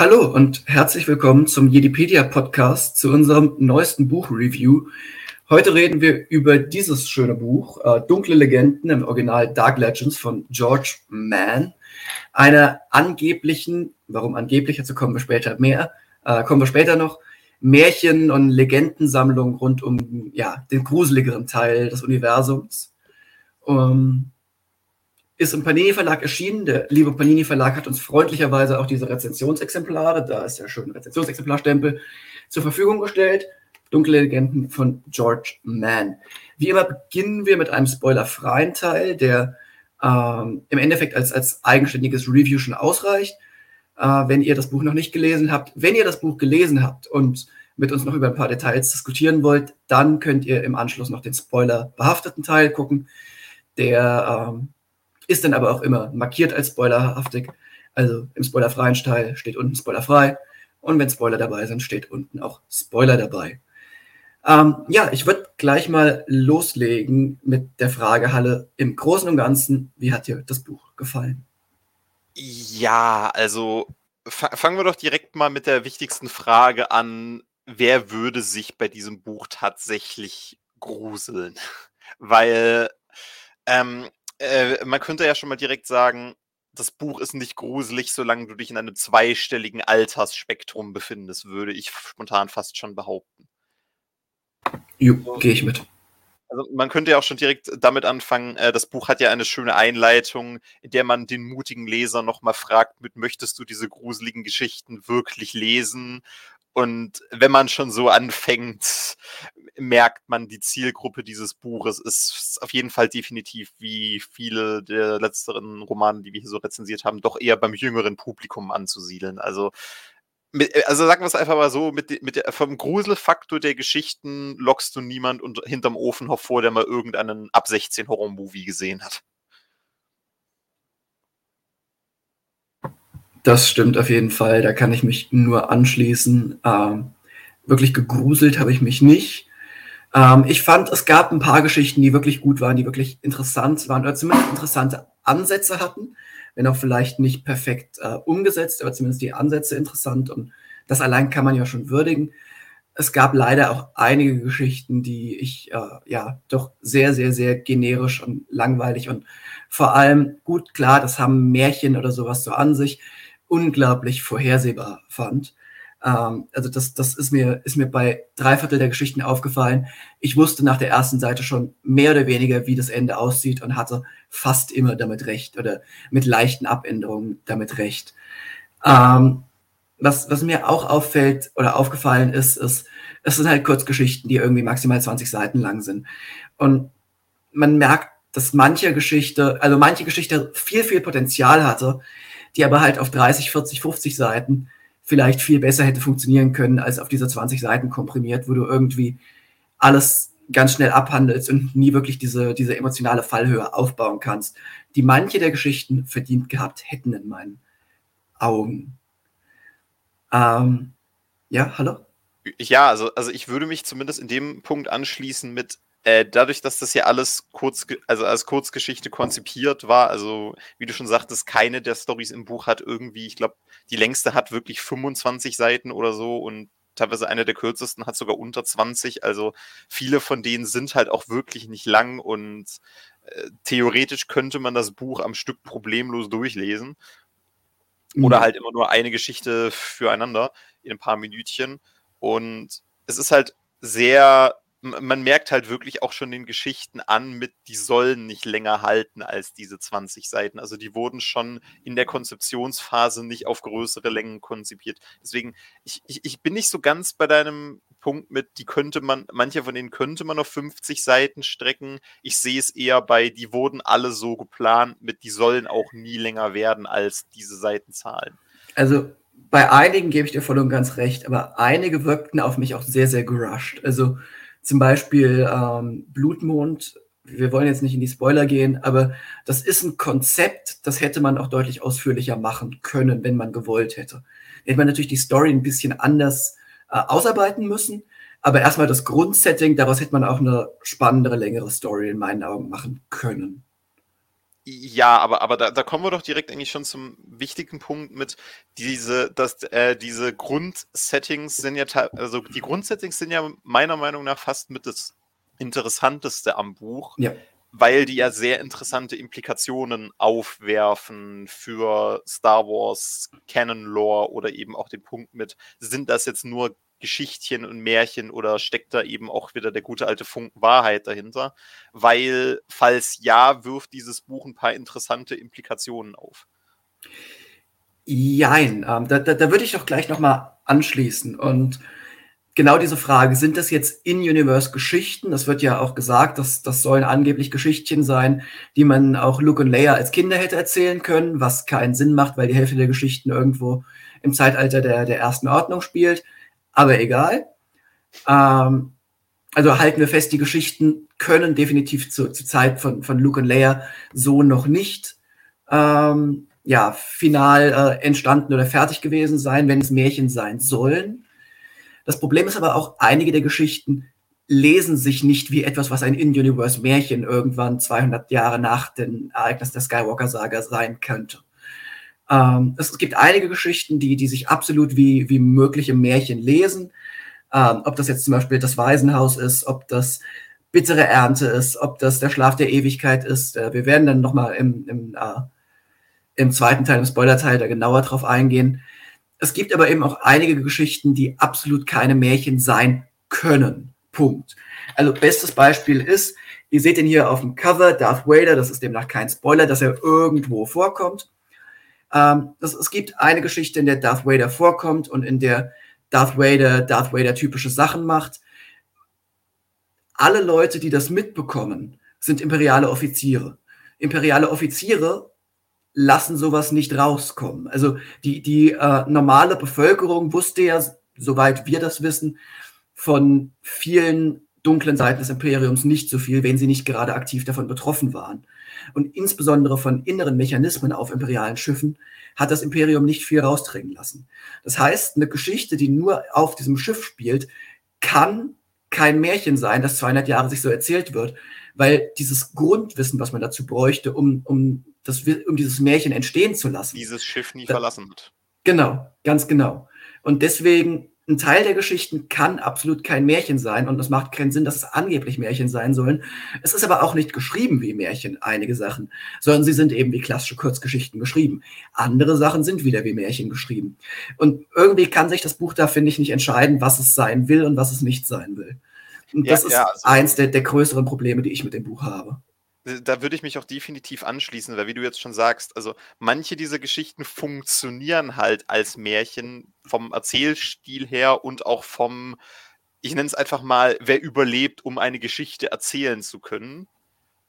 Hallo und herzlich willkommen zum Jedipedia Podcast zu unserem neuesten Buchreview. Heute reden wir über dieses schöne Buch, äh, Dunkle Legenden im Original Dark Legends von George Mann. Einer angeblichen, warum angeblich, dazu kommen wir später mehr, äh, kommen wir später noch, Märchen- und Legendensammlung rund um ja, den gruseligeren Teil des Universums. Um, ist im Panini Verlag erschienen. Der liebe Panini Verlag hat uns freundlicherweise auch diese Rezensionsexemplare, da ist schon ein Rezensionsexemplarstempel, zur Verfügung gestellt. Dunkle Legenden von George Mann. Wie immer beginnen wir mit einem spoilerfreien Teil, der ähm, im Endeffekt als, als eigenständiges Review schon ausreicht. Äh, wenn ihr das Buch noch nicht gelesen habt, wenn ihr das Buch gelesen habt und mit uns noch über ein paar Details diskutieren wollt, dann könnt ihr im Anschluss noch den Spoiler behafteten Teil gucken. Der ähm, ist dann aber auch immer markiert als spoilerhaftig. Also im spoilerfreien Teil steht unten spoilerfrei und wenn Spoiler dabei sind, steht unten auch Spoiler dabei. Ähm, ja, ich würde gleich mal loslegen mit der Frage, Halle, im Großen und Ganzen, wie hat dir das Buch gefallen? Ja, also fangen wir doch direkt mal mit der wichtigsten Frage an. Wer würde sich bei diesem Buch tatsächlich gruseln? Weil ähm, äh, man könnte ja schon mal direkt sagen, das Buch ist nicht gruselig, solange du dich in einem zweistelligen Altersspektrum befindest, würde ich spontan fast schon behaupten. Jo, gehe ich mit. Also man könnte ja auch schon direkt damit anfangen, äh, das Buch hat ja eine schöne Einleitung, in der man den mutigen Leser nochmal fragt, mit möchtest du diese gruseligen Geschichten wirklich lesen? Und wenn man schon so anfängt, merkt man, die Zielgruppe dieses Buches ist auf jeden Fall definitiv, wie viele der letzteren Romane, die wir hier so rezensiert haben, doch eher beim jüngeren Publikum anzusiedeln. Also, mit, also sagen wir es einfach mal so, mit, mit der, vom Gruselfaktor der Geschichten lockst du niemand und hinterm Ofen hervor, der mal irgendeinen ab 16 Horror-Movie gesehen hat. Das stimmt auf jeden Fall. Da kann ich mich nur anschließen. Ähm, wirklich gegruselt habe ich mich nicht. Ähm, ich fand, es gab ein paar Geschichten, die wirklich gut waren, die wirklich interessant waren oder zumindest interessante Ansätze hatten, wenn auch vielleicht nicht perfekt äh, umgesetzt, aber zumindest die Ansätze interessant und das allein kann man ja schon würdigen. Es gab leider auch einige Geschichten, die ich äh, ja doch sehr, sehr, sehr generisch und langweilig und vor allem gut klar, das haben Märchen oder sowas so an sich unglaublich vorhersehbar fand. Ähm, also das, das ist mir, ist mir bei drei Viertel der Geschichten aufgefallen. Ich wusste nach der ersten Seite schon mehr oder weniger, wie das Ende aussieht und hatte fast immer damit recht oder mit leichten Abänderungen damit recht. Ähm, was, was mir auch auffällt oder aufgefallen ist, ist, es sind halt Kurzgeschichten, die irgendwie maximal 20 Seiten lang sind. Und man merkt, dass manche Geschichte, also manche Geschichte viel, viel Potenzial hatte, die aber halt auf 30, 40, 50 Seiten vielleicht viel besser hätte funktionieren können als auf diese 20 Seiten komprimiert, wo du irgendwie alles ganz schnell abhandelst und nie wirklich diese, diese emotionale Fallhöhe aufbauen kannst, die manche der Geschichten verdient gehabt hätten in meinen Augen. Ähm, ja, hallo? Ja, also, also ich würde mich zumindest in dem Punkt anschließen mit, äh, dadurch, dass das ja alles kurz, also als Kurzgeschichte konzipiert war, also wie du schon sagtest, keine der Stories im Buch hat irgendwie, ich glaube, die längste hat wirklich 25 Seiten oder so und teilweise eine der kürzesten hat sogar unter 20. Also viele von denen sind halt auch wirklich nicht lang und äh, theoretisch könnte man das Buch am Stück problemlos durchlesen. Mhm. Oder halt immer nur eine Geschichte füreinander in ein paar Minütchen. Und es ist halt sehr man merkt halt wirklich auch schon den Geschichten an, mit die sollen nicht länger halten als diese 20 Seiten. Also die wurden schon in der Konzeptionsphase nicht auf größere Längen konzipiert. Deswegen, ich, ich, ich bin nicht so ganz bei deinem Punkt mit, die könnte man, manche von denen könnte man auf 50 Seiten strecken. Ich sehe es eher bei, die wurden alle so geplant mit, die sollen auch nie länger werden als diese Seitenzahlen. Also bei einigen gebe ich dir voll und ganz recht, aber einige wirkten auf mich auch sehr, sehr gerusht. Also zum Beispiel ähm, Blutmond. Wir wollen jetzt nicht in die Spoiler gehen, aber das ist ein Konzept, das hätte man auch deutlich ausführlicher machen können, wenn man gewollt hätte. Hätte man natürlich die Story ein bisschen anders äh, ausarbeiten müssen, aber erstmal das Grundsetting, daraus hätte man auch eine spannendere, längere Story in meinen Augen machen können. Ja, aber, aber da, da kommen wir doch direkt eigentlich schon zum wichtigen Punkt mit diese, dass äh, diese Grundsettings sind ja also die Grundsettings sind ja meiner Meinung nach fast mit das Interessanteste am Buch. Ja. Weil die ja sehr interessante Implikationen aufwerfen für Star Wars Canon Lore oder eben auch den Punkt mit, sind das jetzt nur Geschichtchen und Märchen oder steckt da eben auch wieder der gute alte Funken Wahrheit dahinter? Weil, falls ja, wirft dieses Buch ein paar interessante Implikationen auf. Jein, ähm, da, da, da würde ich doch gleich nochmal anschließen. Und genau diese Frage, sind das jetzt In-Universe-Geschichten? Das wird ja auch gesagt, dass das sollen angeblich Geschichtchen sein, die man auch Luke und Leia als Kinder hätte erzählen können, was keinen Sinn macht, weil die Hälfte der Geschichten irgendwo im Zeitalter der, der ersten Ordnung spielt aber egal. Ähm, also halten wir fest, die Geschichten können definitiv zur, zur Zeit von, von Luke und Leia so noch nicht ähm, ja, final äh, entstanden oder fertig gewesen sein, wenn es Märchen sein sollen. Das Problem ist aber auch, einige der Geschichten lesen sich nicht wie etwas, was ein In-Universe-Märchen irgendwann 200 Jahre nach dem Ereignis der Skywalker-Saga sein könnte. Ähm, es, gibt einige Geschichten, die, die sich absolut wie, wie mögliche Märchen lesen. Ähm, ob das jetzt zum Beispiel das Waisenhaus ist, ob das bittere Ernte ist, ob das der Schlaf der Ewigkeit ist. Äh, wir werden dann nochmal im, im, äh, im zweiten Teil, im Spoiler-Teil, da genauer drauf eingehen. Es gibt aber eben auch einige Geschichten, die absolut keine Märchen sein können. Punkt. Also bestes Beispiel ist, ihr seht ihn hier auf dem Cover, Darth Vader, das ist demnach kein Spoiler, dass er irgendwo vorkommt. Ähm, das, es gibt eine Geschichte, in der Darth Vader vorkommt und in der Darth Vader Darth Vader typische Sachen macht. Alle Leute, die das mitbekommen, sind imperiale Offiziere. Imperiale Offiziere lassen sowas nicht rauskommen. Also die, die äh, normale Bevölkerung wusste ja, soweit wir das wissen, von vielen dunklen Seiten des Imperiums nicht so viel, wenn sie nicht gerade aktiv davon betroffen waren und insbesondere von inneren Mechanismen auf imperialen Schiffen hat das Imperium nicht viel rausdringen lassen. Das heißt, eine Geschichte, die nur auf diesem Schiff spielt, kann kein Märchen sein, das 200 Jahre sich so erzählt wird, weil dieses Grundwissen, was man dazu bräuchte, um, um, das, um dieses Märchen entstehen zu lassen. Dieses Schiff nie da, verlassen hat. Genau, ganz genau. Und deswegen ein Teil der Geschichten kann absolut kein Märchen sein und es macht keinen Sinn, dass es angeblich Märchen sein sollen. Es ist aber auch nicht geschrieben wie Märchen, einige Sachen, sondern sie sind eben wie klassische Kurzgeschichten geschrieben. Andere Sachen sind wieder wie Märchen geschrieben. Und irgendwie kann sich das Buch da, finde ich, nicht entscheiden, was es sein will und was es nicht sein will. Und ja, das ist ja, also eins der, der größeren Probleme, die ich mit dem Buch habe. Äh, da würde ich mich auch definitiv anschließen, weil wie du jetzt schon sagst, also manche dieser Geschichten funktionieren halt als Märchen vom Erzählstil her und auch vom, ich nenne es einfach mal, wer überlebt, um eine Geschichte erzählen zu können,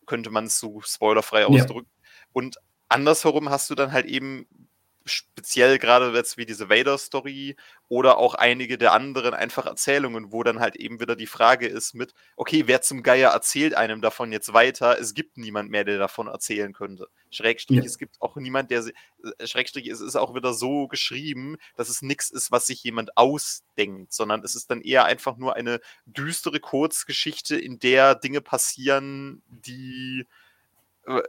könnte man es so spoilerfrei ausdrücken. Ja. Und andersherum hast du dann halt eben speziell gerade jetzt wie diese Vader-Story oder auch einige der anderen einfach Erzählungen, wo dann halt eben wieder die Frage ist mit, okay, wer zum Geier erzählt einem davon jetzt weiter? Es gibt niemand mehr, der davon erzählen könnte. Schrägstrich, ja. es gibt auch niemand, der, äh, Schrägstrich, es ist auch wieder so geschrieben, dass es nichts ist, was sich jemand ausdenkt, sondern es ist dann eher einfach nur eine düstere Kurzgeschichte, in der Dinge passieren, die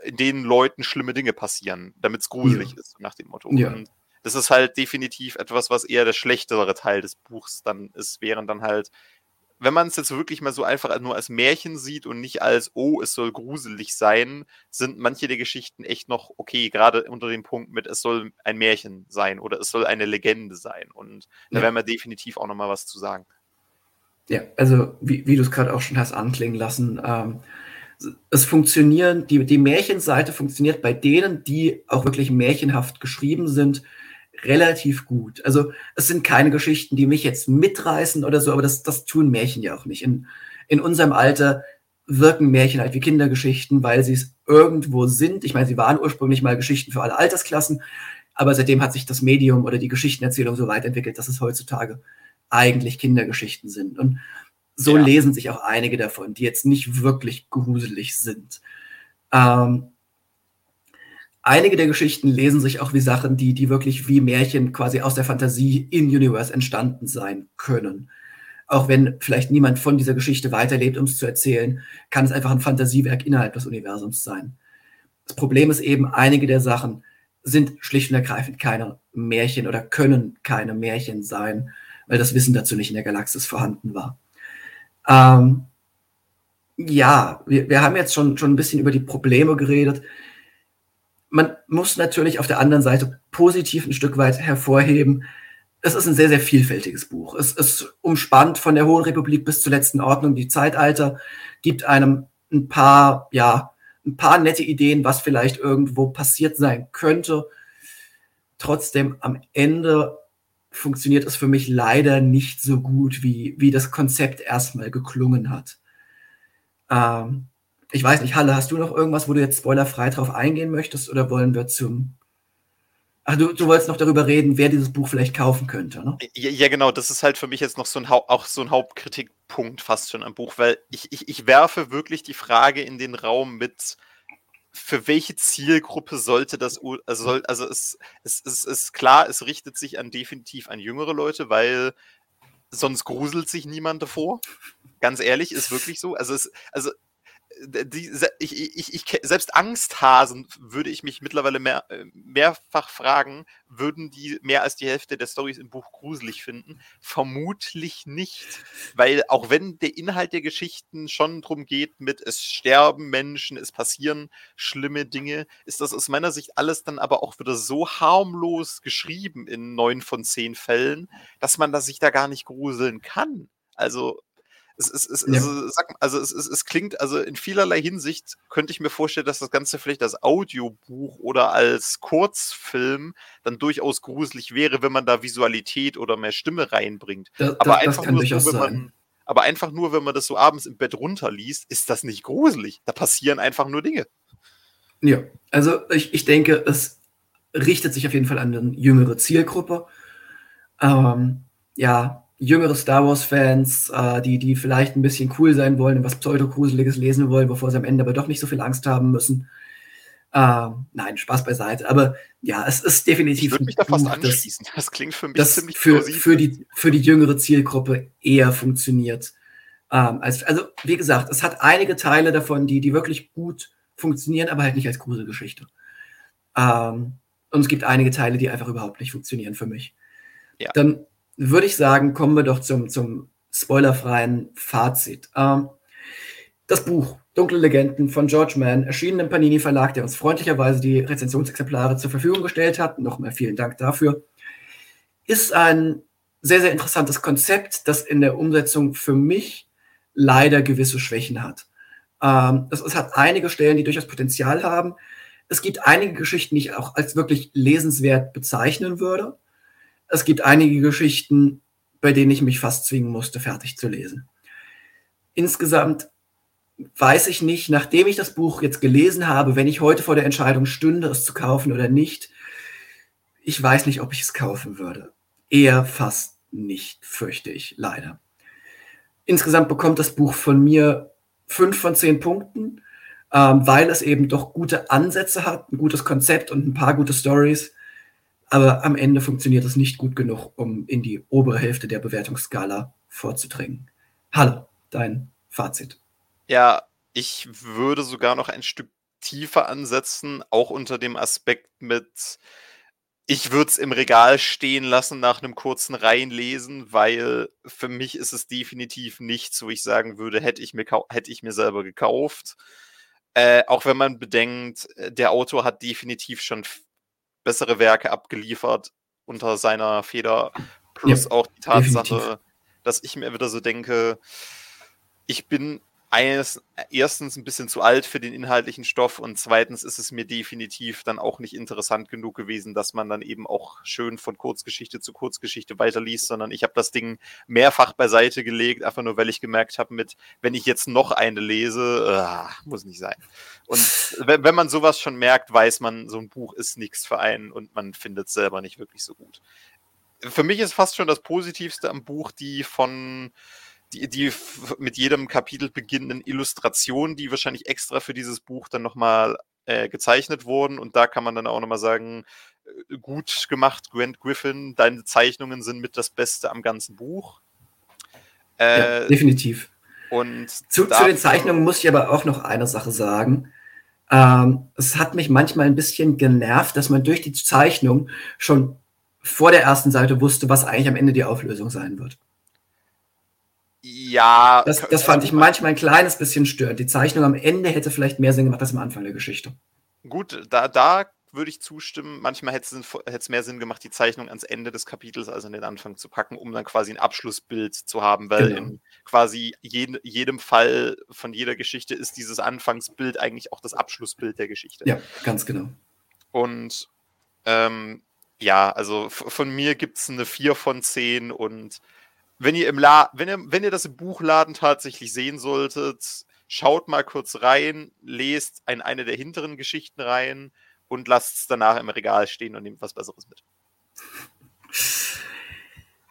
in denen Leuten schlimme Dinge passieren, damit es gruselig ja. ist, nach dem Motto. Ja. Und das ist halt definitiv etwas, was eher der schlechtere Teil des Buchs dann ist, während dann halt, wenn man es jetzt wirklich mal so einfach nur als Märchen sieht und nicht als, oh, es soll gruselig sein, sind manche der Geschichten echt noch okay, gerade unter dem Punkt mit, es soll ein Märchen sein oder es soll eine Legende sein. Und da ja. werden wir definitiv auch nochmal was zu sagen. Ja, also wie, wie du es gerade auch schon hast anklingen lassen, ähm, es funktionieren, die, die Märchenseite funktioniert bei denen, die auch wirklich märchenhaft geschrieben sind, relativ gut. Also es sind keine Geschichten, die mich jetzt mitreißen oder so, aber das, das tun Märchen ja auch nicht. In, in unserem Alter wirken Märchen halt wie Kindergeschichten, weil sie es irgendwo sind. Ich meine, sie waren ursprünglich mal Geschichten für alle Altersklassen, aber seitdem hat sich das Medium oder die Geschichtenerzählung so weit entwickelt, dass es heutzutage eigentlich Kindergeschichten sind. Und so ja. lesen sich auch einige davon, die jetzt nicht wirklich gruselig sind. Ähm, einige der Geschichten lesen sich auch wie Sachen, die, die wirklich wie Märchen quasi aus der Fantasie in Universe entstanden sein können. Auch wenn vielleicht niemand von dieser Geschichte weiterlebt, um es zu erzählen, kann es einfach ein Fantasiewerk innerhalb des Universums sein. Das Problem ist eben, einige der Sachen sind schlicht und ergreifend keine Märchen oder können keine Märchen sein, weil das Wissen dazu nicht in der Galaxis vorhanden war. Ähm, ja, wir, wir haben jetzt schon, schon ein bisschen über die Probleme geredet. Man muss natürlich auf der anderen Seite positiv ein Stück weit hervorheben, es ist ein sehr, sehr vielfältiges Buch. Es ist umspannt von der Hohen Republik bis zur letzten Ordnung, die Zeitalter, gibt einem ein paar, ja, ein paar nette Ideen, was vielleicht irgendwo passiert sein könnte. Trotzdem am Ende funktioniert es für mich leider nicht so gut, wie, wie das Konzept erstmal geklungen hat. Ähm, ich weiß nicht, Halle, hast du noch irgendwas, wo du jetzt spoilerfrei drauf eingehen möchtest oder wollen wir zum Ach, du, du wolltest noch darüber reden, wer dieses Buch vielleicht kaufen könnte, ne? Ja, ja, genau, das ist halt für mich jetzt noch so ein, auch so ein Hauptkritikpunkt fast schon am Buch, weil ich, ich, ich werfe wirklich die Frage in den Raum mit, für welche Zielgruppe sollte das, also, soll, also es, es, es ist klar, es richtet sich an definitiv an jüngere Leute, weil sonst gruselt sich niemand davor. Ganz ehrlich, ist wirklich so. Also es, also die, ich, ich, ich, selbst Angsthasen würde ich mich mittlerweile mehr, äh, mehrfach fragen, würden die mehr als die Hälfte der Stories im Buch gruselig finden? Vermutlich nicht, weil auch wenn der Inhalt der Geschichten schon drum geht mit es sterben Menschen, es passieren schlimme Dinge, ist das aus meiner Sicht alles dann aber auch wieder so harmlos geschrieben in neun von zehn Fällen, dass man da sich da gar nicht gruseln kann. Also es, es, es, ja. also, sag, also es, es, es klingt, also in vielerlei Hinsicht könnte ich mir vorstellen, dass das Ganze vielleicht als Audiobuch oder als Kurzfilm dann durchaus gruselig wäre, wenn man da Visualität oder mehr Stimme reinbringt. Das, aber das, einfach nur so, wenn man, aber einfach nur, wenn man das so abends im Bett runterliest, ist das nicht gruselig. Da passieren einfach nur Dinge. Ja, also ich, ich denke, es richtet sich auf jeden Fall an eine jüngere Zielgruppe. Ähm, ja, jüngere Star Wars-Fans, äh, die, die vielleicht ein bisschen cool sein wollen und was Pseudo-Gruseliges lesen wollen, bevor sie am Ende aber doch nicht so viel Angst haben müssen. Äh, nein, Spaß beiseite. Aber ja, es ist definitiv. Ich würde mich da fast Buch, anschließen. Das, das, klingt für mich das ziemlich für, für die für die jüngere Zielgruppe eher funktioniert. Ähm, als, also wie gesagt, es hat einige Teile davon, die die wirklich gut funktionieren, aber halt nicht als Gruselgeschichte. Ähm, und es gibt einige Teile, die einfach überhaupt nicht funktionieren für mich. Ja. Dann würde ich sagen, kommen wir doch zum, zum spoilerfreien Fazit. Ähm, das Buch Dunkle Legenden von George Mann, erschienen im Panini Verlag, der uns freundlicherweise die Rezensionsexemplare zur Verfügung gestellt hat. Nochmal vielen Dank dafür. Ist ein sehr, sehr interessantes Konzept, das in der Umsetzung für mich leider gewisse Schwächen hat. Ähm, es, es hat einige Stellen, die durchaus Potenzial haben. Es gibt einige Geschichten, die ich auch als wirklich lesenswert bezeichnen würde es gibt einige Geschichten, bei denen ich mich fast zwingen musste, fertig zu lesen. Insgesamt weiß ich nicht, nachdem ich das Buch jetzt gelesen habe, wenn ich heute vor der Entscheidung stünde, es zu kaufen oder nicht, ich weiß nicht, ob ich es kaufen würde. Eher fast nicht, fürchte ich, leider. Insgesamt bekommt das Buch von mir fünf von zehn Punkten, ähm, weil es eben doch gute Ansätze hat, ein gutes Konzept und ein paar gute Stories. Aber am Ende funktioniert es nicht gut genug, um in die obere Hälfte der Bewertungsskala vorzudringen. Hallo, dein Fazit. Ja, ich würde sogar noch ein Stück tiefer ansetzen, auch unter dem Aspekt mit, ich würde es im Regal stehen lassen nach einem kurzen Reinlesen, weil für mich ist es definitiv nichts, wo ich sagen würde, hätte ich mir, hätte ich mir selber gekauft. Äh, auch wenn man bedenkt, äh, der Autor hat definitiv schon bessere Werke abgeliefert unter seiner Feder. Plus ja, auch die Tatsache, definitiv. dass ich mir wieder so denke, ich bin eines, erstens ein bisschen zu alt für den inhaltlichen Stoff und zweitens ist es mir definitiv dann auch nicht interessant genug gewesen, dass man dann eben auch schön von Kurzgeschichte zu Kurzgeschichte weiterliest, sondern ich habe das Ding mehrfach beiseite gelegt, einfach nur weil ich gemerkt habe, mit, wenn ich jetzt noch eine lese, äh, muss nicht sein. Und wenn, wenn man sowas schon merkt, weiß man, so ein Buch ist nichts für einen und man findet es selber nicht wirklich so gut. Für mich ist fast schon das Positivste am Buch die von die, die mit jedem Kapitel beginnenden Illustrationen, die wahrscheinlich extra für dieses Buch dann nochmal äh, gezeichnet wurden. Und da kann man dann auch nochmal sagen, äh, gut gemacht, Grant Griffin, deine Zeichnungen sind mit das Beste am ganzen Buch. Äh, ja, definitiv. Und zu, zu, den Zeichnungen muss ich aber auch noch eine Sache sagen. Ähm, es hat mich manchmal ein bisschen genervt, dass man durch die Zeichnung schon vor der ersten Seite wusste, was eigentlich am Ende die Auflösung sein wird. Ja. Das, das fand ich manchmal ein kleines bisschen störend. Die Zeichnung am Ende hätte vielleicht mehr Sinn gemacht als am Anfang der Geschichte. Gut, da, da würde ich zustimmen. Manchmal hätte es mehr Sinn gemacht, die Zeichnung ans Ende des Kapitels als an den Anfang zu packen, um dann quasi ein Abschlussbild zu haben, weil genau. in quasi jeden, jedem Fall von jeder Geschichte ist dieses Anfangsbild eigentlich auch das Abschlussbild der Geschichte. Ja, ganz genau. Und ähm, ja, also von mir gibt es eine 4 von 10 und wenn ihr im La wenn ihr, wenn ihr das im Buchladen tatsächlich sehen solltet, schaut mal kurz rein, lest in eine der hinteren Geschichten rein und lasst es danach im Regal stehen und nehmt was Besseres mit.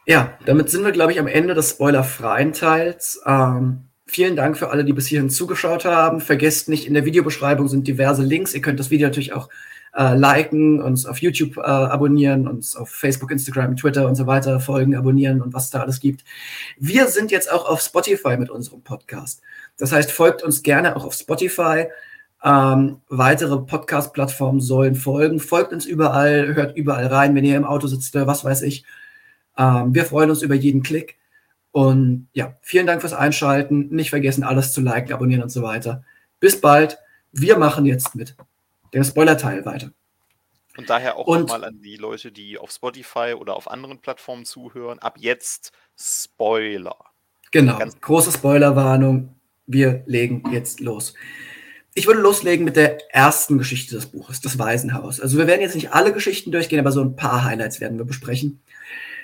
Ja, damit sind wir, glaube ich, am Ende des spoilerfreien Teils. Ähm, vielen Dank für alle, die bis hierhin zugeschaut haben. Vergesst nicht, in der Videobeschreibung sind diverse Links. Ihr könnt das Video natürlich auch äh, liken, uns auf YouTube äh, abonnieren, uns auf Facebook, Instagram, Twitter und so weiter folgen, abonnieren und was da alles gibt. Wir sind jetzt auch auf Spotify mit unserem Podcast. Das heißt, folgt uns gerne auch auf Spotify. Ähm, weitere Podcast-Plattformen sollen folgen. Folgt uns überall, hört überall rein, wenn ihr im Auto sitzt oder was weiß ich. Ähm, wir freuen uns über jeden Klick. Und ja, vielen Dank fürs Einschalten. Nicht vergessen, alles zu liken, abonnieren und so weiter. Bis bald. Wir machen jetzt mit dem Spoiler-Teil weiter. Und daher auch nochmal an die Leute, die auf Spotify oder auf anderen Plattformen zuhören. Ab jetzt Spoiler. Genau, Ganz große Spoilerwarnung. Wir legen jetzt los. Ich würde loslegen mit der ersten Geschichte des Buches, das Waisenhaus. Also wir werden jetzt nicht alle Geschichten durchgehen, aber so ein paar Highlights werden wir besprechen.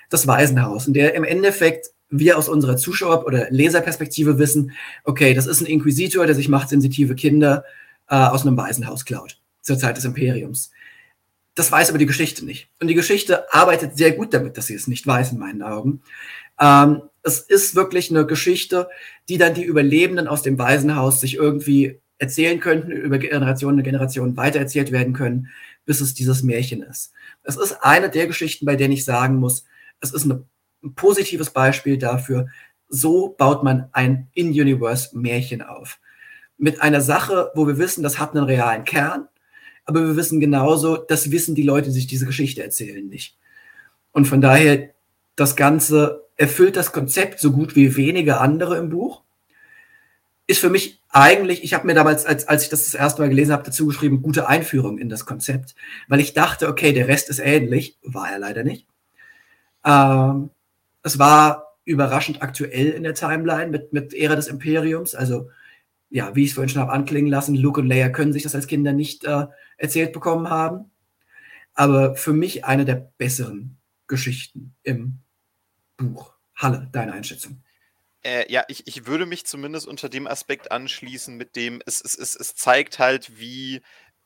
Das Waisenhaus, in der im Endeffekt wir aus unserer Zuschauer- oder Leserperspektive wissen, okay, das ist ein Inquisitor, der sich machtsensitive Kinder äh, aus einem Waisenhaus klaut, zur Zeit des Imperiums. Das weiß aber die Geschichte nicht. Und die Geschichte arbeitet sehr gut damit, dass sie es nicht weiß, in meinen Augen. Ähm, es ist wirklich eine Geschichte, die dann die Überlebenden aus dem Waisenhaus sich irgendwie erzählen könnten, über Generationen und Generationen weitererzählt werden können, bis es dieses Märchen ist. Es ist eine der Geschichten, bei denen ich sagen muss, es ist eine, ein positives Beispiel dafür, so baut man ein In-Universe-Märchen auf. Mit einer Sache, wo wir wissen, das hat einen realen Kern, aber wir wissen genauso, das wissen die Leute, die sich diese Geschichte erzählen, nicht. Und von daher, das Ganze erfüllt das Konzept so gut wie wenige andere im Buch ist für mich eigentlich, ich habe mir damals, als, als ich das das erste Mal gelesen habe, dazu geschrieben, gute Einführung in das Konzept, weil ich dachte, okay, der Rest ist ähnlich, war er leider nicht. Ähm, es war überraschend aktuell in der Timeline mit, mit Ära des Imperiums, also ja, wie ich es vorhin schon habe anklingen lassen, Luke und Leia können sich das als Kinder nicht äh, erzählt bekommen haben, aber für mich eine der besseren Geschichten im Buch. Halle, deine Einschätzung. Äh, ja, ich, ich würde mich zumindest unter dem Aspekt anschließen, mit dem es, es, es, es zeigt halt, wie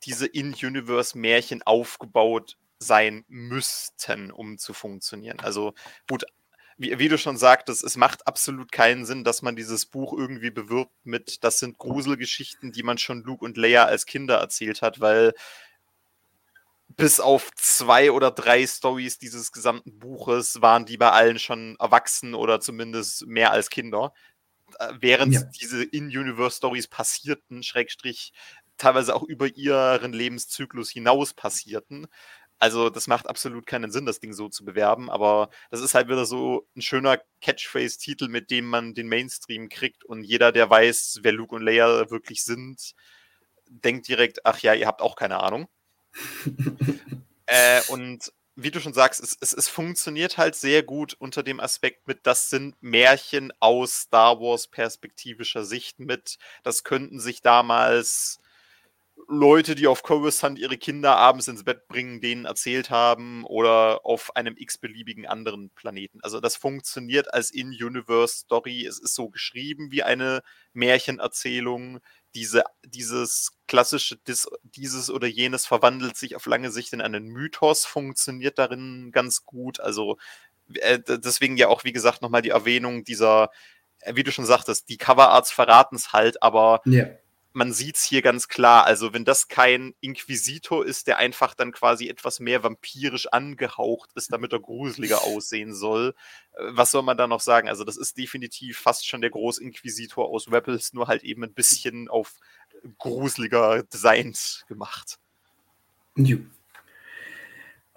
diese In-Universe-Märchen aufgebaut sein müssten, um zu funktionieren. Also gut, wie, wie, du schon sagtest, es macht absolut keinen Sinn, dass man dieses Buch irgendwie bewirbt mit, das sind Gruselgeschichten, die man schon Luke und Leia als Kinder erzählt hat, weil bis auf zwei oder drei Stories dieses gesamten Buches waren die bei allen schon erwachsen oder zumindest mehr als Kinder. Äh, während ja. diese In-Universe-Stories passierten, Schrägstrich, teilweise auch über ihren Lebenszyklus hinaus passierten. Also, das macht absolut keinen Sinn, das Ding so zu bewerben, aber das ist halt wieder so ein schöner Catchphrase-Titel, mit dem man den Mainstream kriegt und jeder, der weiß, wer Luke und Leia wirklich sind, denkt direkt, ach ja, ihr habt auch keine Ahnung äh, und wie du schon sagst, es, es, es, funktioniert halt sehr gut unter dem Aspekt mit, das sind Märchen aus Star Wars perspektivischer Sicht mit. Das könnten sich damals Leute, die auf Coruscant ihre Kinder abends ins Bett bringen, denen erzählt haben oder auf einem x-beliebigen anderen Planeten. Also das funktioniert als In-Universe-Story. Es ist so geschrieben wie eine Märchenerzählung diese, dieses klassische dis, dieses oder jenes verwandelt sich auf lange Sicht in einen Mythos, funktioniert darin ganz gut. Also äh, deswegen ja auch, wie gesagt, nochmal die Erwähnung dieser, äh, wie du schon sagtest, die Coverarts verraten es halt, aber ja man sieht es hier ganz klar. Also, wenn das kein Inquisitor ist, der einfach dann quasi etwas mehr vampirisch angehaucht ist, damit er gruseliger aussehen soll, äh, was soll man da noch sagen? Also, das ist definitiv fast schon der Großinquisitor aus Rebels, nur halt eben ein bisschen auf gruseliger designt gemacht. Jo.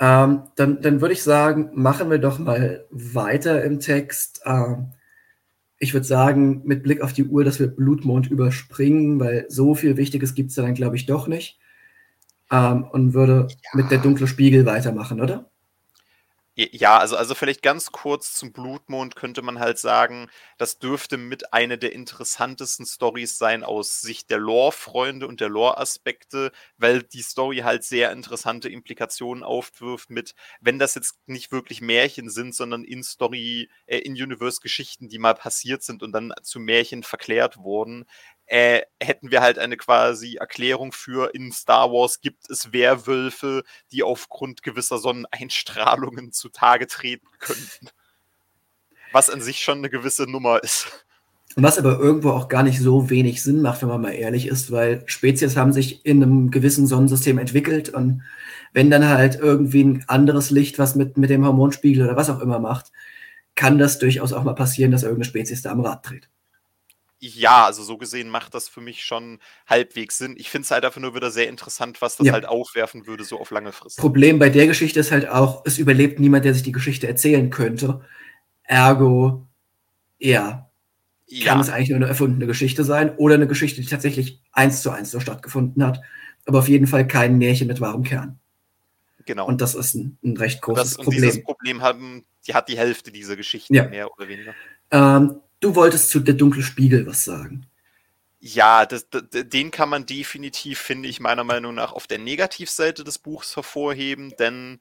Ähm, dann, dann würde ich sagen, machen wir doch mal weiter im Text. Ähm, ich würde sagen, mit Blick auf die Uhr, dass wir Blutmond überspringen, weil so viel Wichtiges gibt es da dann, glaube ich, doch nicht. Ähm, und würde ja. mit der dunkle Spiegel weitermachen, oder? Ja, also, also vielleicht ganz kurz zum Blutmond könnte man halt sagen, das dürfte mit eine der interessantesten Stories sein aus Sicht der Lore-Freunde und der Lore-Aspekte, weil die Story halt sehr interessante Implikationen aufwirft mit, wenn das jetzt nicht wirklich Märchen sind, sondern in Story, äh, in Universe-Geschichten, die mal passiert sind und dann zu Märchen verklärt wurden, äh, hätten wir halt eine quasi Erklärung für, in Star Wars gibt es Werwölfe, die aufgrund gewisser Sonneneinstrahlungen zutage treten könnten. Was an sich schon eine gewisse Nummer ist. Was aber irgendwo auch gar nicht so wenig Sinn macht, wenn man mal ehrlich ist, weil Spezies haben sich in einem gewissen Sonnensystem entwickelt und wenn dann halt irgendwie ein anderes Licht was mit, mit dem Hormonspiegel oder was auch immer macht, kann das durchaus auch mal passieren, dass irgendeine Spezies da am Rad dreht ja, also so gesehen macht das für mich schon halbwegs Sinn. Ich finde es halt einfach nur wieder sehr interessant, was das ja. halt aufwerfen würde, so auf lange Frist. Problem bei der Geschichte ist halt auch, es überlebt niemand, der sich die Geschichte erzählen könnte. Ergo, ja, ja. kann es eigentlich nur eine erfundene Geschichte sein oder eine Geschichte, die tatsächlich eins zu eins so stattgefunden hat, aber auf jeden Fall kein Märchen mit wahrem Kern. Genau. Und das ist ein, ein recht großes das, Problem. Und dieses Problem haben, die hat die Hälfte dieser Geschichte ja. mehr oder weniger. Ähm, Du wolltest zu der dunkle Spiegel was sagen. Ja, das, das, den kann man definitiv, finde ich, meiner Meinung nach auf der Negativseite des Buchs hervorheben, denn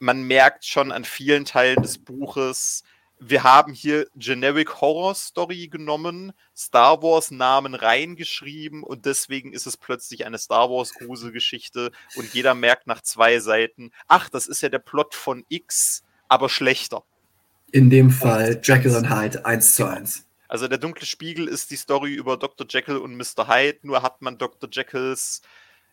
man merkt schon an vielen Teilen des Buches, wir haben hier Generic Horror Story genommen, Star Wars Namen reingeschrieben und deswegen ist es plötzlich eine Star Wars Gruselgeschichte und jeder merkt nach zwei Seiten, ach, das ist ja der Plot von X, aber schlechter. In dem Fall Jekyll und Hyde 1 zu 1. Also der dunkle Spiegel ist die Story über Dr. Jekyll und Mr. Hyde, nur hat man Dr. Jekylls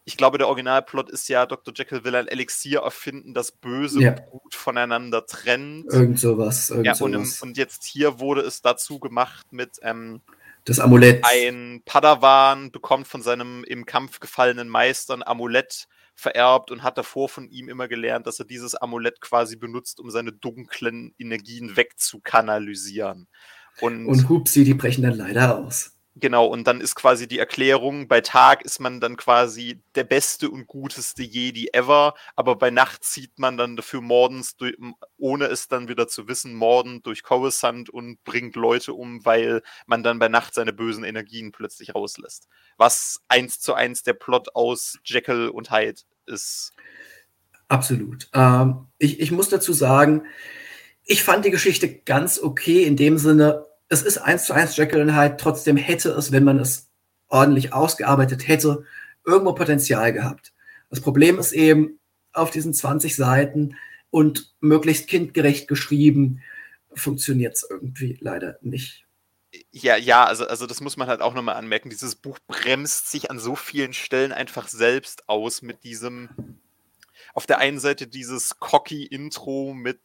ich glaube, der Originalplot ist ja, Dr. Jekyll will ein Elixier erfinden, das Böse ja. und Gut voneinander trennt. Irgend sowas. Irgend ja. Und, im, und, jetzt hier wurde es dazu gemacht mit ähm, das Amulett. Ein Padawan bekommt von seinem im Kampf gefallenen Meister ein Amulett, vererbt und hat davor von ihm immer gelernt, dass er dieses Amulett quasi benutzt, um seine dunklen Energien wegzukanalisieren. Und, und Hupsi, die brechen dann leider aus. Genau, und dann ist quasi die Erklärung, bei Tag ist man dann quasi der beste und guteste Jedi ever, aber bei Nacht zieht man dann dafür Mordens, ohne es dann wieder zu wissen, Morden durch Coruscant und bringt Leute um, weil man dann bei Nacht seine bösen Energien plötzlich rauslässt. Was eins zu eins der Plot aus Jekyll und Hyde ist. Absolut. Ähm, ich, ich muss dazu sagen, ich fand die Geschichte ganz okay in dem Sinne, es ist eins zu eins Jekyll und Hyde, trotzdem hätte es, wenn man es ordentlich ausgearbeitet hätte, irgendwo Potenzial gehabt. Das Problem ist eben, auf diesen 20 Seiten und möglichst kindgerecht geschrieben, funktioniert es irgendwie leider nicht. Ja, ja, also, also das muss man halt auch nochmal anmerken. Dieses Buch bremst sich an so vielen Stellen einfach selbst aus mit diesem auf der einen Seite dieses cocky Intro mit,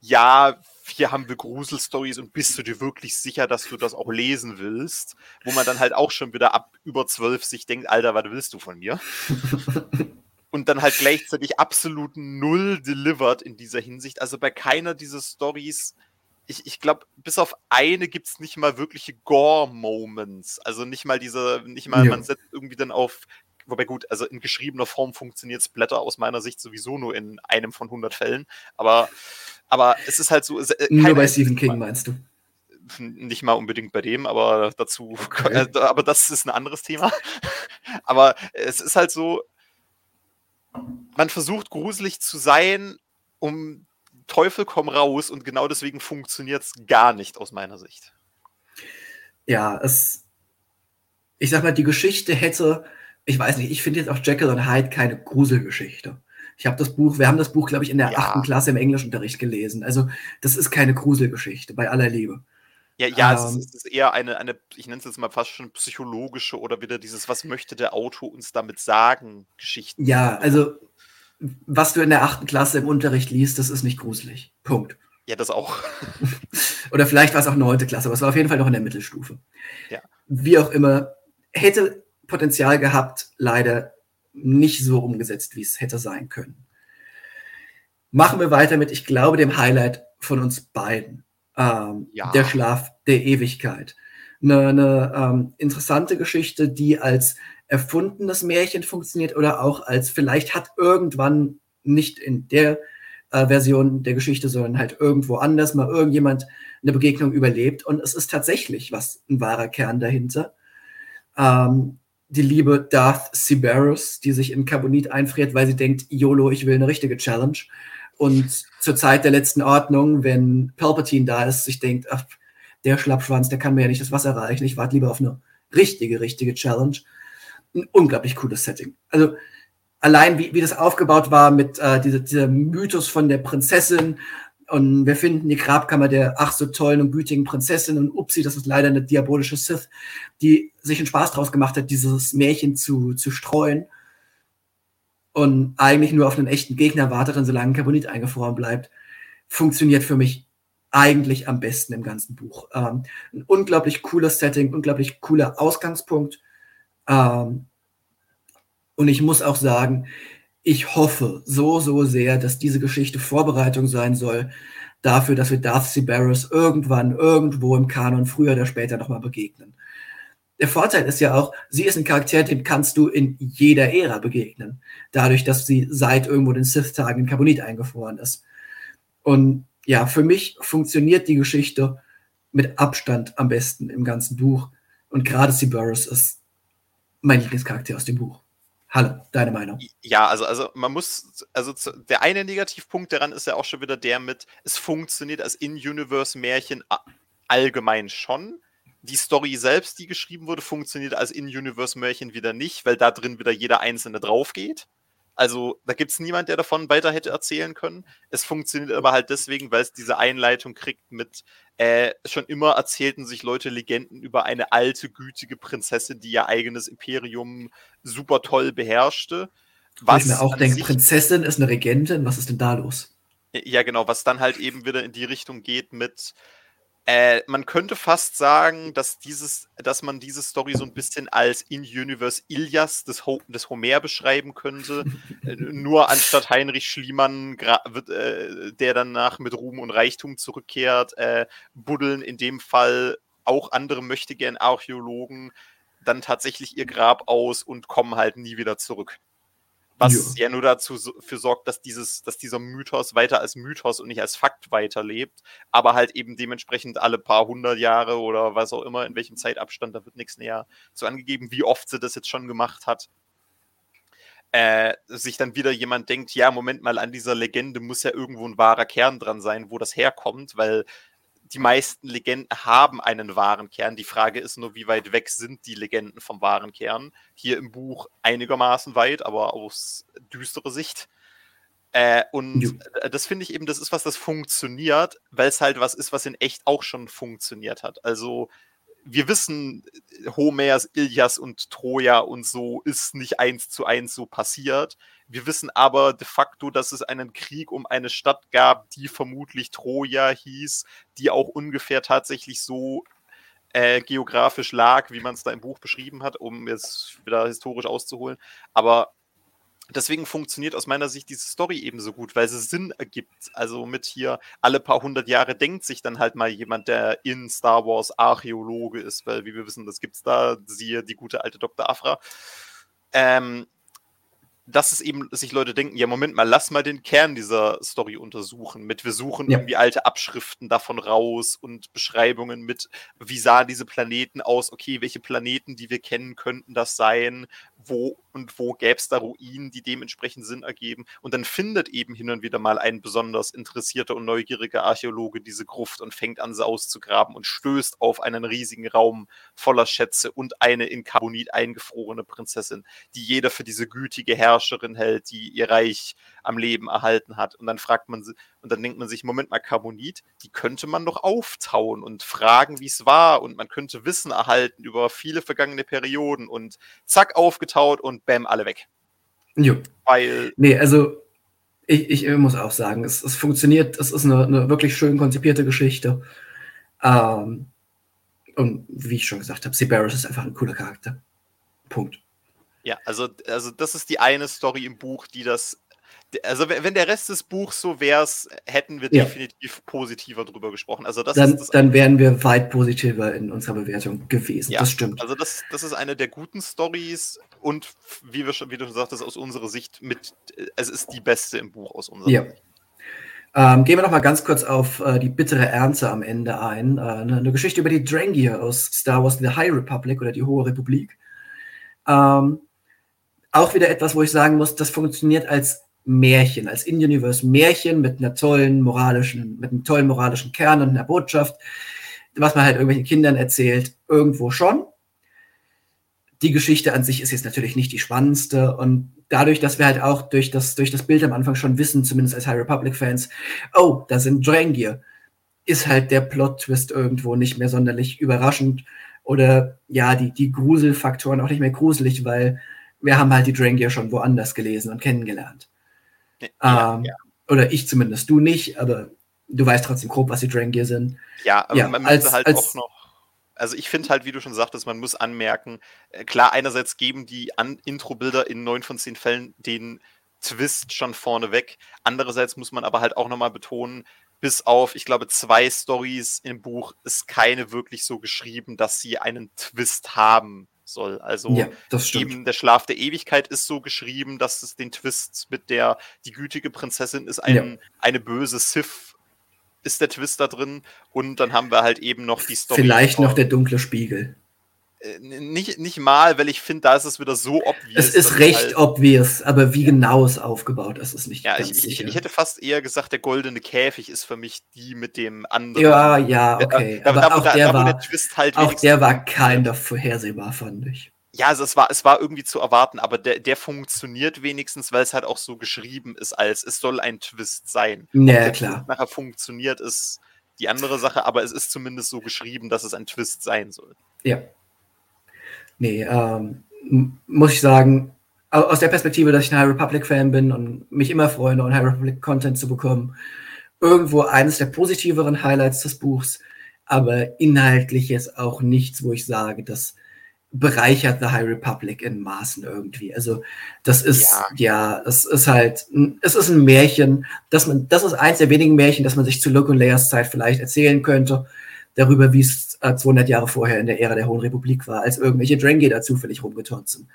ja, hier haben wir Gruselstories und bist du dir wirklich sicher, dass du das auch lesen willst? Wo man dann halt auch schon wieder ab über zwölf sich denkt, Alter, was willst du von mir? und dann halt gleichzeitig absolut null delivered in dieser Hinsicht. Also bei keiner dieser Stories ich, ich glaube, bis auf eine gibt es nicht mal wirkliche Gore-Moments. Also nicht mal diese, nicht mal, ja. man setzt irgendwie dann auf Wobei gut, also in geschriebener Form funktioniert Splatter aus meiner Sicht sowieso nur in einem von 100 Fällen. Aber, aber es ist halt so. Äh, nur bei Stephen King meinst du? Nicht mal unbedingt bei dem, aber dazu, okay. äh, aber das ist ein anderes Thema. aber es ist halt so, man versucht gruselig zu sein, um Teufel komm raus und genau deswegen funktioniert es gar nicht aus meiner Sicht. Ja, es, ich sag mal, die Geschichte hätte ich weiß nicht, ich finde jetzt auch Jekyll und Hyde keine Gruselgeschichte. Ich habe das Buch, wir haben das Buch, glaube ich, in der achten ja. Klasse im Englischunterricht gelesen. Also, das ist keine Gruselgeschichte, bei aller Liebe. Ja, ja, ähm, es, ist, es, ist, eher eine, eine ich nenne es jetzt mal fast schon psychologische oder wieder dieses, was möchte der Autor uns damit sagen, Geschichten. Ja, also, was du in der achten Klasse im Unterricht liest, das ist nicht gruselig. Punkt. Ja, das auch. oder vielleicht war es auch neunte Klasse, aber es war auf jeden Fall noch in der Mittelstufe. Ja. Wie auch immer, hätte Potenzial gehabt, leider nicht so umgesetzt, wie es hätte sein können. Machen wir weiter mit, ich glaube, dem Highlight von uns beiden. Ähm, ja. Der Schlaf der Ewigkeit. Eine, eine ähm, interessante Geschichte, die als erfundenes Märchen funktioniert oder auch als vielleicht hat irgendwann nicht in der äh, Version der Geschichte, sondern halt irgendwo anders mal irgendjemand eine Begegnung überlebt. Und es ist tatsächlich was ein wahrer Kern dahinter. Ähm, die liebe Darth Siberus, die sich in Carbonit einfriert, weil sie denkt, YOLO, ich will eine richtige Challenge. Und zur Zeit der letzten Ordnung, wenn Palpatine da ist, sich denkt, ach, der Schlappschwanz, der kann mir ja nicht das Wasser reichen, ich warte lieber auf eine richtige, richtige Challenge. Ein unglaublich cooles Setting. Also allein wie, wie das aufgebaut war mit äh, dieser, dieser Mythos von der Prinzessin und wir finden die Grabkammer der ach so tollen und gütigen Prinzessin und upsi, das ist leider eine diabolische Sith, die sich einen Spaß draus gemacht hat, dieses Märchen zu, zu streuen und eigentlich nur auf einen echten Gegner wartet solange Carbonit eingefroren bleibt, funktioniert für mich eigentlich am besten im ganzen Buch. Ähm, ein unglaublich cooles Setting, unglaublich cooler Ausgangspunkt. Ähm, und ich muss auch sagen, ich hoffe so, so sehr, dass diese Geschichte Vorbereitung sein soll dafür, dass wir Darth Siberys irgendwann, irgendwo im Kanon früher oder später nochmal begegnen. Der Vorteil ist ja auch, sie ist ein Charakter, dem kannst du in jeder Ära begegnen. Dadurch, dass sie seit irgendwo den Sith-Tagen in Carbonit eingefroren ist. Und ja, für mich funktioniert die Geschichte mit Abstand am besten im ganzen Buch. Und gerade Siberys ist mein Lieblingscharakter aus dem Buch. Hallo, deine Meinung? Ja, also, also man muss, also der eine Negativpunkt daran ist ja auch schon wieder der mit, es funktioniert als In-Universe-Märchen allgemein schon. Die Story selbst, die geschrieben wurde, funktioniert als In-Universe-Märchen wieder nicht, weil da drin wieder jeder einzelne drauf geht. Also da gibt es niemand, der davon weiter hätte erzählen können. Es funktioniert aber halt deswegen, weil es diese Einleitung kriegt mit, äh, schon immer erzählten sich Leute Legenden über eine alte, gütige Prinzessin, die ihr eigenes Imperium super toll beherrschte. Was ich mir auch denke, Prinzessin ist eine Regentin, was ist denn da los? Ja, genau, was dann halt eben wieder in die Richtung geht mit, äh, man könnte fast sagen, dass dieses, dass man diese Story so ein bisschen als In-Universe Ilias des, Ho des Homer beschreiben könnte. äh, nur anstatt Heinrich Schliemann, wird, äh, der danach mit Ruhm und Reichtum zurückkehrt, äh, buddeln in dem Fall auch andere möchte gern Archäologen dann tatsächlich ihr Grab aus und kommen halt nie wieder zurück. Was ja, ja nur dazu für sorgt, dass dieses, dass dieser Mythos weiter als Mythos und nicht als Fakt weiterlebt, aber halt eben dementsprechend alle paar hundert Jahre oder was auch immer, in welchem Zeitabstand, da wird nichts näher so angegeben, wie oft sie das jetzt schon gemacht hat. Äh, sich dann wieder jemand denkt, ja, Moment mal, an dieser Legende muss ja irgendwo ein wahrer Kern dran sein, wo das herkommt, weil die meisten Legenden haben einen wahren Kern. Die Frage ist nur, wie weit weg sind die Legenden vom wahren Kern? Hier im Buch einigermaßen weit, aber aus düsterer Sicht. Äh, und jo. das finde ich eben, das ist was, das funktioniert, weil es halt was ist, was in echt auch schon funktioniert hat. Also wir wissen, Homers, Ilias und Troja und so ist nicht eins zu eins so passiert. Wir wissen aber de facto, dass es einen Krieg um eine Stadt gab, die vermutlich Troja hieß, die auch ungefähr tatsächlich so äh, geografisch lag, wie man es da im Buch beschrieben hat, um jetzt wieder historisch auszuholen. Aber deswegen funktioniert aus meiner Sicht diese Story eben so gut, weil sie Sinn ergibt. Also mit hier alle paar hundert Jahre denkt sich dann halt mal jemand, der in Star Wars Archäologe ist, weil wie wir wissen, das gibt's da, siehe die gute alte Dr. Afra. Ähm, dass es eben sich Leute denken, ja, Moment mal, lass mal den Kern dieser Story untersuchen. Mit wir suchen ja. irgendwie alte Abschriften davon raus und Beschreibungen mit, wie sahen diese Planeten aus, okay, welche Planeten, die wir kennen, könnten das sein, wo und wo gäbe es da Ruinen, die dementsprechend Sinn ergeben. Und dann findet eben hin und wieder mal ein besonders interessierter und neugieriger Archäologe diese Gruft und fängt an, sie auszugraben und stößt auf einen riesigen Raum voller Schätze und eine in Carbonit eingefrorene Prinzessin, die jeder für diese gütige Herrscherin hält, die ihr Reich am Leben erhalten hat. Und dann fragt man sie, und dann denkt man sich, Moment mal, Carbonit, die könnte man doch auftauen und fragen, wie es war. Und man könnte Wissen erhalten über viele vergangene Perioden und zack, aufgetaut und bam, alle weg. Jo. Weil. Nee, also ich, ich muss auch sagen, es, es funktioniert, es ist eine, eine wirklich schön konzipierte Geschichte. Ähm, und wie ich schon gesagt habe, Seabarus ist einfach ein cooler Charakter. Punkt. Ja, also, also das ist die eine Story im Buch, die das also wenn der Rest des Buchs so wäre, hätten wir ja. definitiv positiver drüber gesprochen. Also das dann, das dann wären wir weit positiver in unserer Bewertung gewesen. Ja. Das stimmt. Also das, das ist eine der guten Stories und wie, wir schon, wie du schon sagtest, aus unserer Sicht mit, es ist die beste im Buch aus unserer ja. Sicht. Ähm, gehen wir noch mal ganz kurz auf äh, die bittere Ernte am Ende ein. Äh, eine, eine, Geschichte über die Drangier aus Star Wars The High Republic oder die Hohe Republik. Ähm, auch wieder etwas, wo ich sagen muss, das funktioniert als Märchen, als In-Universe-Märchen mit einer tollen moralischen, mit einem tollen moralischen Kern und einer Botschaft, was man halt irgendwelchen Kindern erzählt, irgendwo schon. Die Geschichte an sich ist jetzt natürlich nicht die spannendste und dadurch, dass wir halt auch durch das, durch das Bild am Anfang schon wissen, zumindest als High Republic-Fans, oh, da sind Drangir, ist halt der Plot-Twist irgendwo nicht mehr sonderlich überraschend oder ja, die, die Gruselfaktoren auch nicht mehr gruselig, weil wir haben halt die Drangir schon woanders gelesen und kennengelernt. Ja, ähm, ja. Oder ich zumindest, du nicht, aber du weißt trotzdem grob, was die Drangir sind. Ja, aber ja, man müsste als, halt als, auch noch. Also ich finde halt, wie du schon sagtest, man muss anmerken, äh, klar, einerseits geben die Intro-Bilder in neun von zehn Fällen den Twist schon vorneweg. Andererseits muss man aber halt auch nochmal betonen, bis auf, ich glaube, zwei Stories im Buch ist keine wirklich so geschrieben, dass sie einen Twist haben soll. Also ja, eben der Schlaf der Ewigkeit ist so geschrieben, dass es den Twist mit der die gütige Prinzessin ist ein, ja. eine böse Sith ist der Twist da drin und dann haben wir halt eben noch die Story. Vielleicht noch der dunkle Spiegel. Äh, nicht, nicht mal, weil ich finde, da ist es wieder so obvious. Es ist recht halt, obvious, aber wie ja. genau es aufgebaut ist, ist nicht ja, ganz ich, sicher. Ich, ich, hätte fast eher gesagt, der goldene Käfig ist für mich die mit dem anderen. Ja, ja, okay. Da, aber da, auch da, der, war, der halt auch der war keiner vorhersehbar, fand ich. Ja, also es war, es war irgendwie zu erwarten, aber der, der funktioniert wenigstens, weil es halt auch so geschrieben ist, als es soll ein Twist sein. Ja, klar. nachher funktioniert, ist die andere Sache, aber es ist zumindest so geschrieben, dass es ein Twist sein soll. Ja. Nee, ähm, muss ich sagen, aus der Perspektive, dass ich ein High Republic-Fan bin und mich immer freue, neuen High Republic-Content zu bekommen, irgendwo eines der positiveren Highlights des Buchs, aber inhaltlich jetzt auch nichts, wo ich sage, das bereichert The High Republic in Maßen irgendwie. Also das ist ja, ja es ist halt, es ist ein Märchen, dass man, das ist eins der wenigen Märchen, dass man sich zu Luke und Leias Zeit vielleicht erzählen könnte darüber, wie es äh, 200 Jahre vorher in der Ära der Hohen Republik war, als irgendwelche Drangi da zufällig rumgeturnt sind.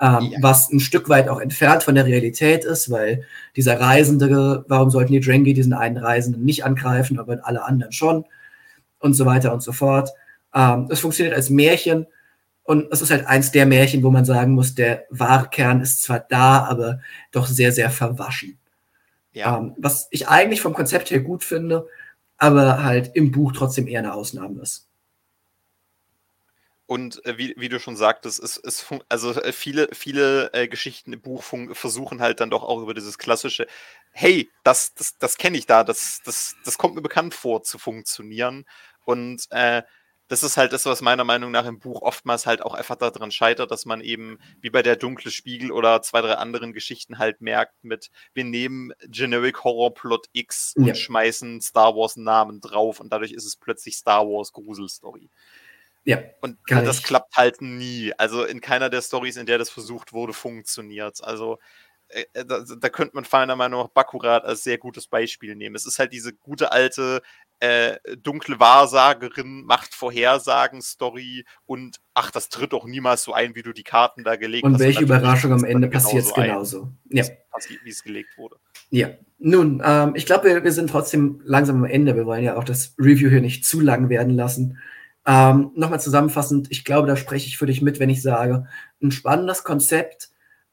Ähm, ja. Was ein Stück weit auch entfernt von der Realität ist, weil dieser Reisende, warum sollten die Drangi diesen einen Reisenden nicht angreifen, aber alle anderen schon und so weiter und so fort. Ähm, es funktioniert als Märchen und es ist halt eins der Märchen, wo man sagen muss, der Wahrkern ist zwar da, aber doch sehr, sehr verwaschen. Ja. Ähm, was ich eigentlich vom Konzept her gut finde, aber halt im Buch trotzdem eher eine Ausnahme ist. Und äh, wie, wie, du schon sagtest, es, es also äh, viele, viele äh, Geschichten im Buch versuchen halt dann doch auch über dieses klassische, hey, das, das, das kenne ich da, das, das, das kommt mir bekannt vor, zu funktionieren. Und äh, das ist halt das, was meiner Meinung nach im Buch oftmals halt auch einfach daran scheitert, dass man eben wie bei der Dunkle Spiegel oder zwei, drei anderen Geschichten halt merkt mit, wir nehmen Generic Horror Plot X und ja. schmeißen Star Wars Namen drauf und dadurch ist es plötzlich Star Wars Gruselstory. Ja. Und das ich. klappt halt nie. Also in keiner der Stories, in der das versucht wurde, funktioniert Also äh, äh, da, da, könnte man meiner Meinung nach Bakurat als sehr gutes Beispiel nehmen. Es ist halt diese gute alte äh, dunkle Wahrsagerin macht Vorhersagen, Story und ach, das tritt doch niemals so ein, wie du die Karten da gelegt und hast. Und welche Überraschung am Ende passiert es genauso. Ja. Wie es gelegt wurde. Ja. Nun, ähm, ich glaube, wir, wir, sind trotzdem langsam am Ende. Wir wollen ja auch das Review hier nicht zu lang werden lassen. Ähm, Nochmal zusammenfassend, ich glaube, da spreche ich für dich mit, wenn ich sage, ein spannendes Konzept,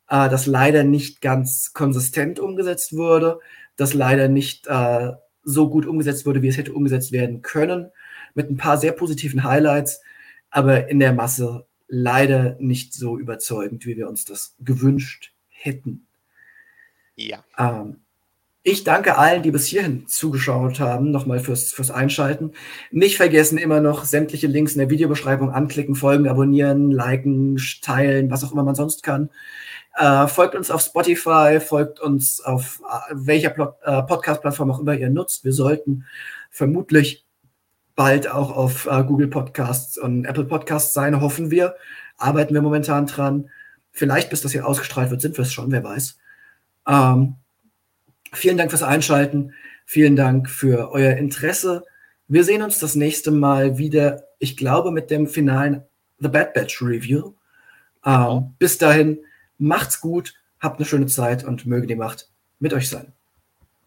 äh, das leider nicht ganz konsistent umgesetzt wurde, das leider nicht äh, so gut umgesetzt wurde, wie es hätte umgesetzt werden können, mit ein paar sehr positiven Highlights, aber in der Masse leider nicht so überzeugend, wie wir uns das gewünscht hätten. Ja. Ähm, ich danke allen, die bis hierhin zugeschaut haben, nochmal fürs, fürs Einschalten. Nicht vergessen, immer noch sämtliche Links in der Videobeschreibung anklicken, folgen, abonnieren, liken, teilen, was auch immer man sonst kann. Äh, folgt uns auf Spotify, folgt uns auf äh, welcher äh, Podcast-Plattform auch immer ihr nutzt. Wir sollten vermutlich bald auch auf äh, Google Podcasts und Apple Podcasts sein, hoffen wir. Arbeiten wir momentan dran. Vielleicht, bis das hier ausgestrahlt wird, sind wir es schon, wer weiß. Ähm, vielen Dank fürs Einschalten. Vielen Dank für euer Interesse. Wir sehen uns das nächste Mal wieder, ich glaube, mit dem finalen The Bad Batch Review. Ähm, bis dahin, macht's gut, habt eine schöne Zeit und möge die Macht mit euch sein.